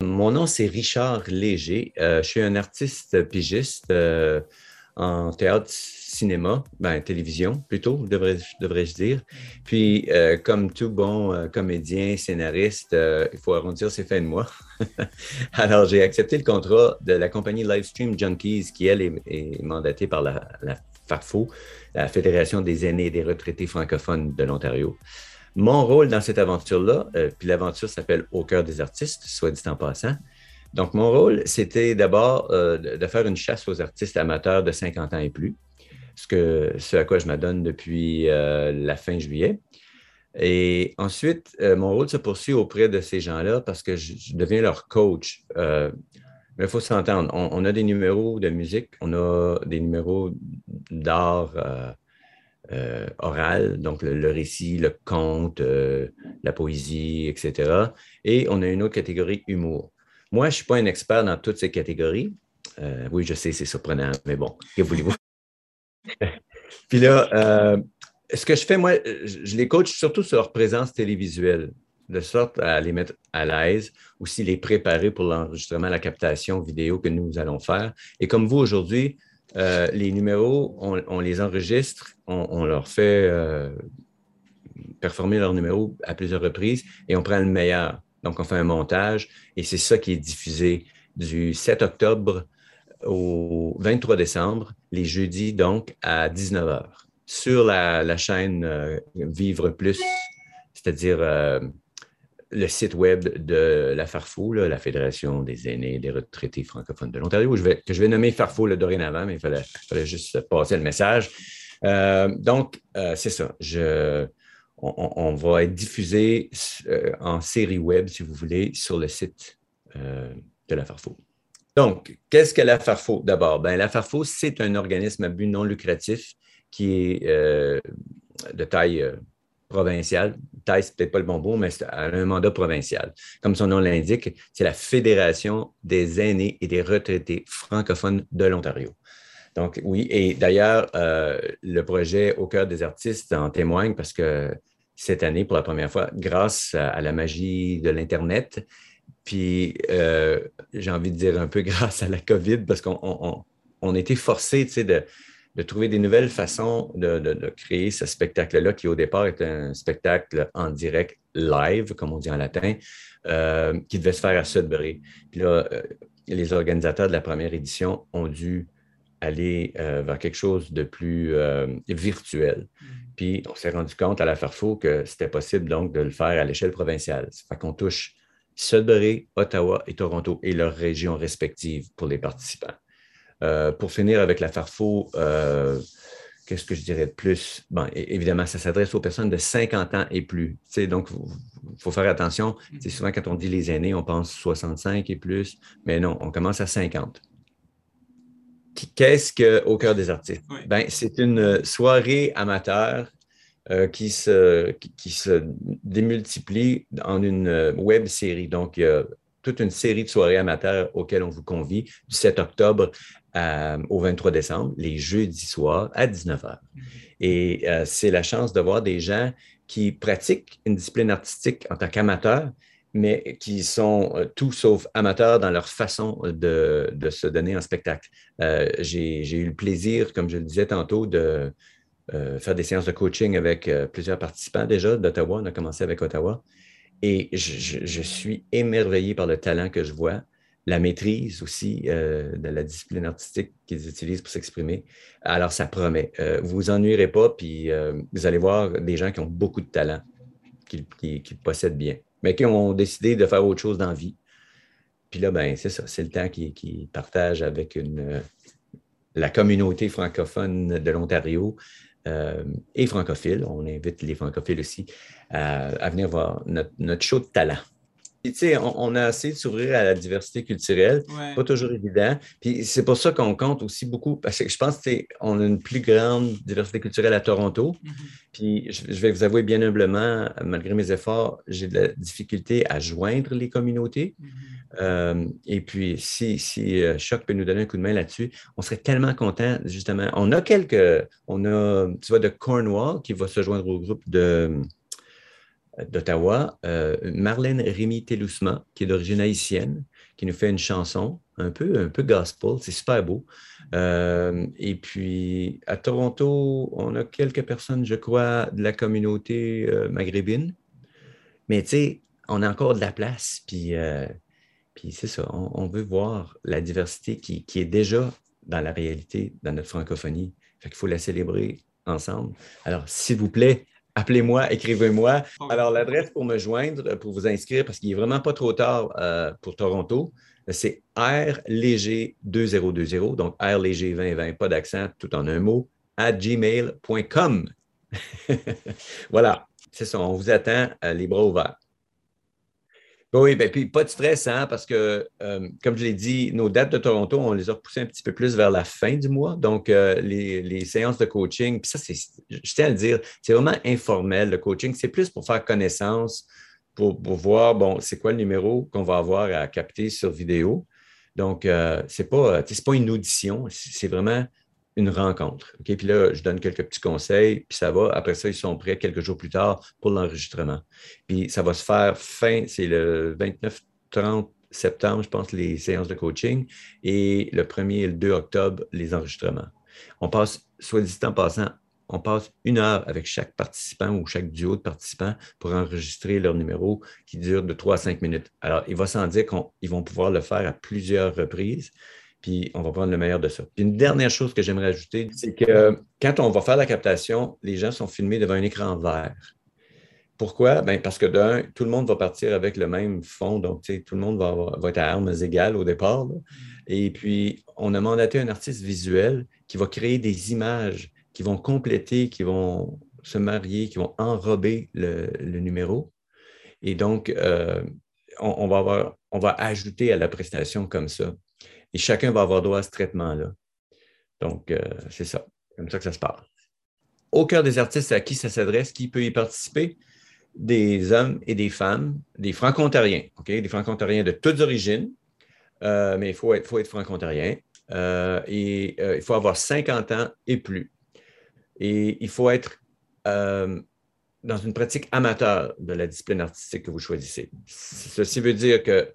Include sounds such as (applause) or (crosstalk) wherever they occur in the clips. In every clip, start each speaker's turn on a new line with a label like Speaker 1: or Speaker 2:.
Speaker 1: Mon nom, c'est Richard Léger. je suis un artiste pigiste en théâtre, cinéma, ben, télévision plutôt, devrais-je dire. Puis, euh, comme tout bon euh, comédien, scénariste, euh, il faut arrondir ses fins de mois. (laughs) Alors, j'ai accepté le contrat de la compagnie Livestream Junkies, qui, elle, est, mandatée par la, la FARFO, la Fédération des aînés et des retraités francophones de l'Ontario. Mon rôle dans cette aventure-là, puis l'aventure s'appelle Au cœur des artistes, soit dit en passant, donc, mon rôle, c'était d'abord euh, de faire une chasse aux artistes amateurs de 50 ans et plus, ce, à quoi je m'adonne depuis euh, la fin juillet. Et ensuite, euh, mon rôle se poursuit auprès de ces gens-là parce que je, deviens leur coach. mais il faut s'entendre. On, a des numéros de musique, on a des numéros d'art oral, donc le, récit, le conte, la poésie, etc. Et on a une autre catégorie humour. Moi, je ne suis pas un expert dans toutes ces catégories. Euh, oui, je sais, c'est surprenant, mais bon, que voulez-vous? (laughs) Puis là, euh, ce que je fais, moi, je les coach surtout sur leur présence télévisuelle, de sorte à les mettre à l'aise, aussi les préparer pour l'enregistrement, la captation vidéo que nous allons faire. Et comme vous aujourd'hui, euh, les numéros, on, les enregistre, on, leur fait performer leurs numéros à plusieurs reprises et on prend le meilleur. Donc, on fait un montage et c'est ça qui est diffusé du 7 octobre au 23 décembre, les jeudis, donc, à 19h, sur la, chaîne euh, Vivre Plus, c'est-à-dire euh, le site web de la Farfou, la Fédération des aînés et des retraités francophones de l'Ontario, que je vais nommer Farfou le dorénavant, mais il fallait, juste passer le message. Euh, donc, c'est ça. On, va être diffusé euh, en série web, si vous voulez, sur le site euh, de la Farfo. Donc, qu'est-ce que la Farfo? D'abord? Ben, la Farfo, c'est un organisme à but non lucratif qui est euh, de taille provinciale. Taille, c'est peut-être pas le bon mot, mais c'est un mandat provincial. Comme son nom l'indique, c'est la Fédération des aînés et des retraités francophones de l'Ontario. Donc, oui, et d'ailleurs, le projet Au cœur des artistes en témoigne parce que cette année pour la première fois grâce à, la magie de l'Internet. Puis, euh, j'ai envie de dire un peu (laughs) grâce à la COVID, parce qu'on on, a été forcé de, de, trouver des nouvelles façons de, de, créer ce spectacle-là, qui au départ était un spectacle en direct live, comme on dit en latin, euh, qui devait se faire à Sudbury. Puis là, euh, les organisateurs de la première édition ont dû aller vers quelque chose de plus virtuel. Mm. Puis on s'est rendu compte à la Farfo que c'était possible donc de le faire à l'échelle provinciale. Ça fait qu'on touche Sudbury, Ottawa et Toronto et leurs régions respectives pour les participants. Euh, pour finir avec la Farfo, euh, qu'est-ce que je dirais de plus? Bon, évidemment, ça s'adresse aux personnes de 50 ans et plus. donc, il faut faire attention. C'est souvent, quand on dit les aînés, on pense 65 et plus, mais non, on commence à 50. Qu'est-ce qu'au cœur des artistes? Ben, c'est une soirée amateur euh, qui, se, qui, se démultiplie en une euh, web série. Donc, il y a toute une série de soirées amateurs auxquelles on vous convie du 7 octobre au 23 décembre, les jeudis soirs à 19h. Mm-hmm. Et euh, c'est la chance de voir des gens qui pratiquent une discipline artistique en tant qu'amateurs, mais qui sont euh, tout sauf amateurs dans leur façon de, se donner en spectacle. Euh, j'ai eu le plaisir, comme je le disais tantôt, de euh, faire des séances de coaching avec plusieurs participants déjà d'Ottawa. On a commencé avec Ottawa. Et je, suis émerveillé par le talent que je vois, la maîtrise aussi de la discipline artistique qu'ils utilisent pour s'exprimer. Alors, ça promet. vous vous ennuierez pas, puis vous allez voir des gens qui ont beaucoup de talent, qui, possèdent bien mais qui ont décidé de faire autre chose dans la vie. Puis là, ben, c'est ça, c'est le temps qu'ils partagent avec la communauté francophone de l'Ontario euh, et francophile. On invite les francophiles aussi à, venir voir notre, notre show de talent tu sais, on, a essayé de s'ouvrir à la diversité culturelle. Pas toujours évident. Puis c'est pour ça qu'on compte aussi beaucoup, parce que je pense qu'on a une plus grande diversité culturelle à Toronto. Mm-hmm. Puis je, vais vous avouer bien humblement, malgré mes efforts, j'ai de la difficulté à joindre les communautés. Mm-hmm. Euh, et puis, si, si euh, Choc peut nous donner un coup de main là-dessus, on serait tellement content, justement. On a quelques, on a, tu vois, de Cornwall qui va se joindre au groupe de d'Ottawa, Marlène Rémy Telousma, qui est d'origine haïtienne, qui nous fait une chanson un peu, un peu gospel. C'est super beau. et puis, à Toronto, on a quelques personnes, je crois, de la communauté maghrébine. Mais tu sais, on a encore de la place. Puis, puis c'est ça, on, veut voir la diversité qui, est déjà dans la réalité, dans notre francophonie. Fait qu'il faut la célébrer ensemble. Alors, s'il vous plaît, appelez-moi, écrivez-moi. Alors, l'adresse pour me joindre, pour vous inscrire, parce qu'il n'est vraiment pas trop tard euh, pour Toronto, c'est R léger 2020, donc R léger 2020, pas d'accent, tout en un mot, à gmail.com. (laughs) voilà, c'est ça, on vous attend euh, les bras ouverts. Oui, ben, puis pas de stress, hein, parce que, euh, comme je l'ai dit, nos dates de Toronto, on les a repoussées un petit peu plus vers la fin du mois. Donc, euh, les, séances de coaching, puis ça, c'est, je tiens à le dire, c'est vraiment informel, le coaching. C'est plus pour faire connaissance, pour, voir, bon, c'est quoi le numéro qu'on va avoir à capter sur vidéo. Donc, euh, c'est pas, c'est pas une audition, c'est vraiment une rencontre. OK? Puis là, je donne quelques petits conseils, puis ça va. Après ça, ils sont prêts quelques jours plus tard pour l'enregistrement. Puis ça va se faire fin, c'est le 29-30 septembre, je pense, les séances de coaching, et le 1er et le 2 octobre, les enregistrements. On passe, soit dit en passant, on passe une heure avec chaque participant ou chaque duo de participants pour enregistrer leur numéro qui dure de 3 à 5 minutes. Alors, il va sans dire qu'ils vont pouvoir le faire à plusieurs reprises puis on va prendre le meilleur de ça. Puis une dernière chose que j'aimerais ajouter, c'est que quand on va faire la captation, les gens sont filmés devant un écran vert. Pourquoi? Ben parce que d'un, tout le monde va partir avec le même fond, donc tout le monde va, être à armes égales au départ. Et puis, on a mandaté un artiste visuel qui va créer des images qui vont compléter, qui vont se marier, qui vont enrober le, numéro. Et donc, euh, on va ajouter à la prestation comme ça. Et chacun va avoir droit à ce traitement-là. Donc, euh, c'est ça. Comme ça que ça se passe. Au cœur des artistes à qui ça s'adresse, qui peut y participer? Des hommes et des femmes, des franco-ontariens? Des franco-ontariens de toutes origines, euh, mais il faut être, faut être franco-ontarien. Euh, et il faut avoir 50 ans et plus. Et il faut être dans une pratique amateur de la discipline artistique que vous choisissez. Ceci veut dire que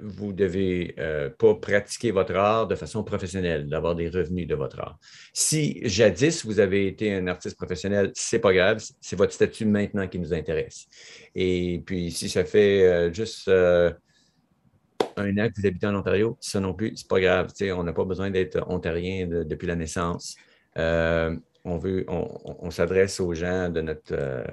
Speaker 1: vous ne devez euh, pas pratiquer votre art de façon professionnelle, d'avoir des revenus de votre art. Si jadis vous avez été un artiste professionnel, c'est pas grave, c'est votre statut maintenant qui nous intéresse. Et puis, si ça fait euh, juste euh, un an que vous habitez en Ontario, ça non plus, c'est pas grave. on n'a pas besoin d'être ontarien depuis la naissance. on veut, on, s'adresse aux gens de notre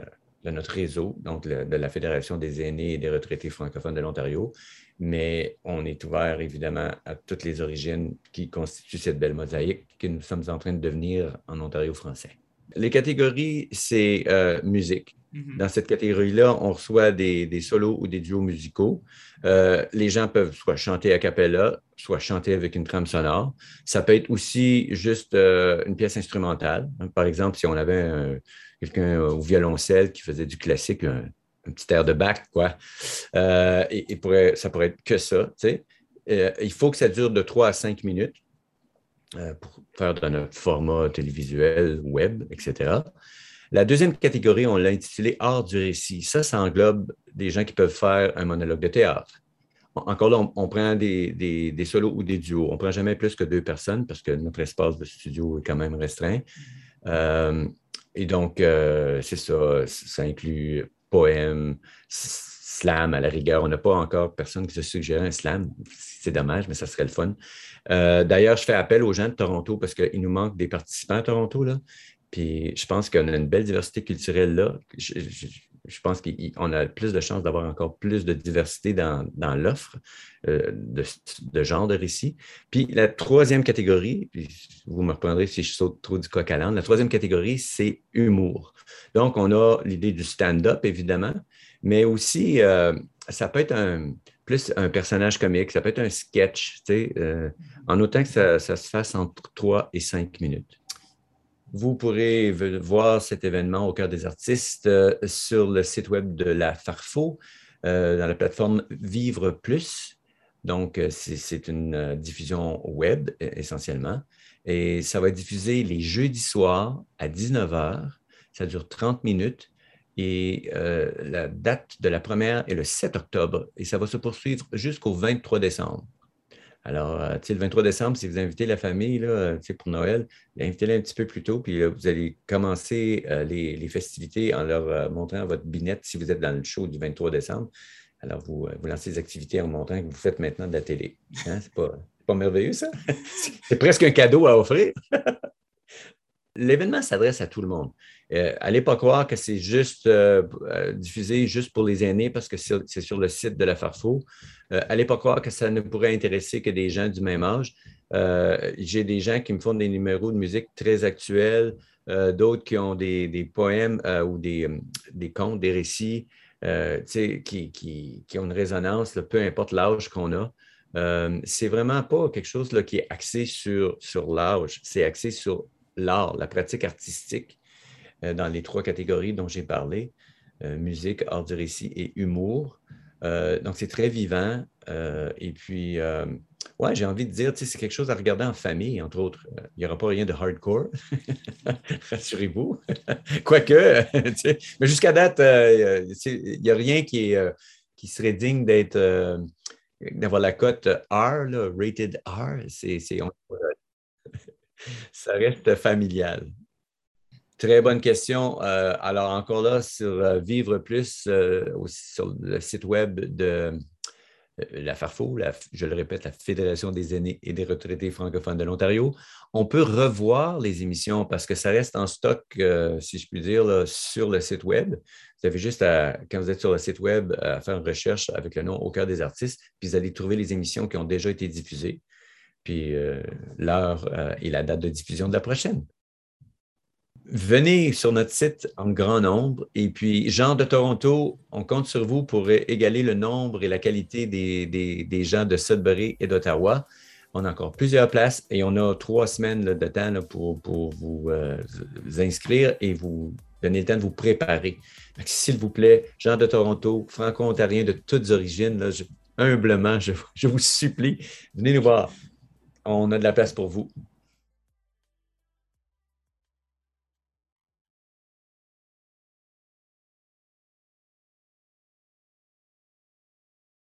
Speaker 1: de notre réseau, donc de la Fédération des aînés et des retraités francophones de l'Ontario mais on est ouvert évidemment à toutes les origines qui constituent cette belle mosaïque que nous sommes en train de devenir en Ontario français. Les catégories, c'est euh, musique. Mm-hmm. Dans cette catégorie-là, on reçoit des, solos ou des duos musicaux. Euh, les gens peuvent soit chanter a cappella, soit chanter avec une trame sonore. Ça peut être aussi juste euh, une pièce instrumentale. Par exemple, si on avait quelqu'un au violoncelle qui faisait du classique, un petit air de bac, quoi. Euh, et, ça pourrait être que ça. Euh, il faut que ça dure de 3 à 5 minutes euh, pour faire dans notre format télévisuel, web, etc. La deuxième catégorie, on l'a intitulée Art du récit. Ça, ça englobe des gens qui peuvent faire un monologue de théâtre. Encore là, on, prend des, solos ou des duos. On ne prend jamais plus que deux personnes parce que notre espace de studio est quand même restreint. et donc, c'est ça, ça inclut poème, slam à la rigueur. On n'a pas encore personne qui se suggère un slam. C'est dommage, mais ça serait le fun. Euh, d'ailleurs, je fais appel aux gens de Toronto parce qu'il nous manque des participants à Toronto. Là. Puis je pense qu'on a une belle diversité culturelle là. Pense qu'on a plus de chances d'avoir encore plus de diversité dans, l'offre euh, de, genre de récit. Puis la troisième catégorie, vous me reprendrez si je saute trop du coq à l'âne, la troisième catégorie, c'est humour. Donc, on a l'idée du stand-up, évidemment, mais aussi, euh, ça peut être plus un personnage comique, ça peut être un sketch, euh, en autant que ça, se fasse entre 3 et 5 minutes. Vous pourrez voir cet événement au cœur des artistes euh, sur le site web de la Farfo, dans la plateforme Vivre Plus. Donc, c'est une diffusion web essentiellement. Et ça va être diffusé les jeudis soirs à 19h ça dure 30 minutes Et euh, la date de la première est le 7 octobre et ça va se poursuivre jusqu'au 23 décembre. Alors, euh, tu sais, le 23 décembre, si vous invitez la famille là, pour Noël, invitez-les un petit peu plus tôt, puis vous allez commencer les, festivités en leur montrant votre binette si vous êtes dans le show du 23 décembre. Alors, vous, vous lancez des activités en montrant que vous faites maintenant de la télé. Hein? C'est pas, pas merveilleux, ça? (laughs) C'est presque un cadeau à offrir. (laughs) L'événement s'adresse à tout le monde. Euh, allez pas croire que c'est juste euh, euh, diffusé juste pour les aînés parce que c'est sur le site de la Farfo. Euh, allez pas croire que ça ne pourrait intéresser que des gens du même âge. J'ai des gens qui me font des numéros de musique très actuels, d'autres qui ont des, poèmes ou des, contes, des récits qui, qui, ont une résonance, peu importe l'âge qu'on a. Euh, c'est vraiment pas quelque chose qui est axé sur, sur l'âge, c'est axé sur l'art, la pratique artistique dans les trois catégories dont j'ai parlé, euh, musique, art du récit et humour. donc, c'est très vivant. et puis, ouais, j'ai envie de dire, c'est quelque chose à regarder en famille, entre autres. Il n'y aura pas rien de hardcore, (laughs) rassurez-vous. (laughs) Quoique, (laughs) mais jusqu'à date, il n'y a rien qui, qui serait digne d'être d'avoir la cote R, rated R, c'est, ça reste familial. Très bonne question. Euh, alors, encore là, sur euh, Vivre Plus, euh, sur le site web de la FARFO, je le répète, la Fédération des aînés et des retraités francophones de l'Ontario, on peut revoir les émissions parce que ça reste en stock, si je puis dire, sur le site web. Vous avez juste à, quand vous êtes sur le site web, à faire une recherche avec le nom Au cœur des artistes, puis vous allez trouver les émissions qui ont déjà été diffusées, puis l'heure et la date de diffusion de la prochaine venez sur notre site en grand nombre. Et puis, Jean de Toronto, on compte sur vous pour égaler le nombre et la qualité des, gens de Sudbury et d'Ottawa. On a encore plusieurs places et on a trois semaines de temps pour, euh, vous, inscrire et vous donner le temps de vous préparer. S'il vous plaît, Jean de Toronto, franco-ontarien de toutes origines, humblement, je vous supplie, venez nous voir. On a de la place pour vous.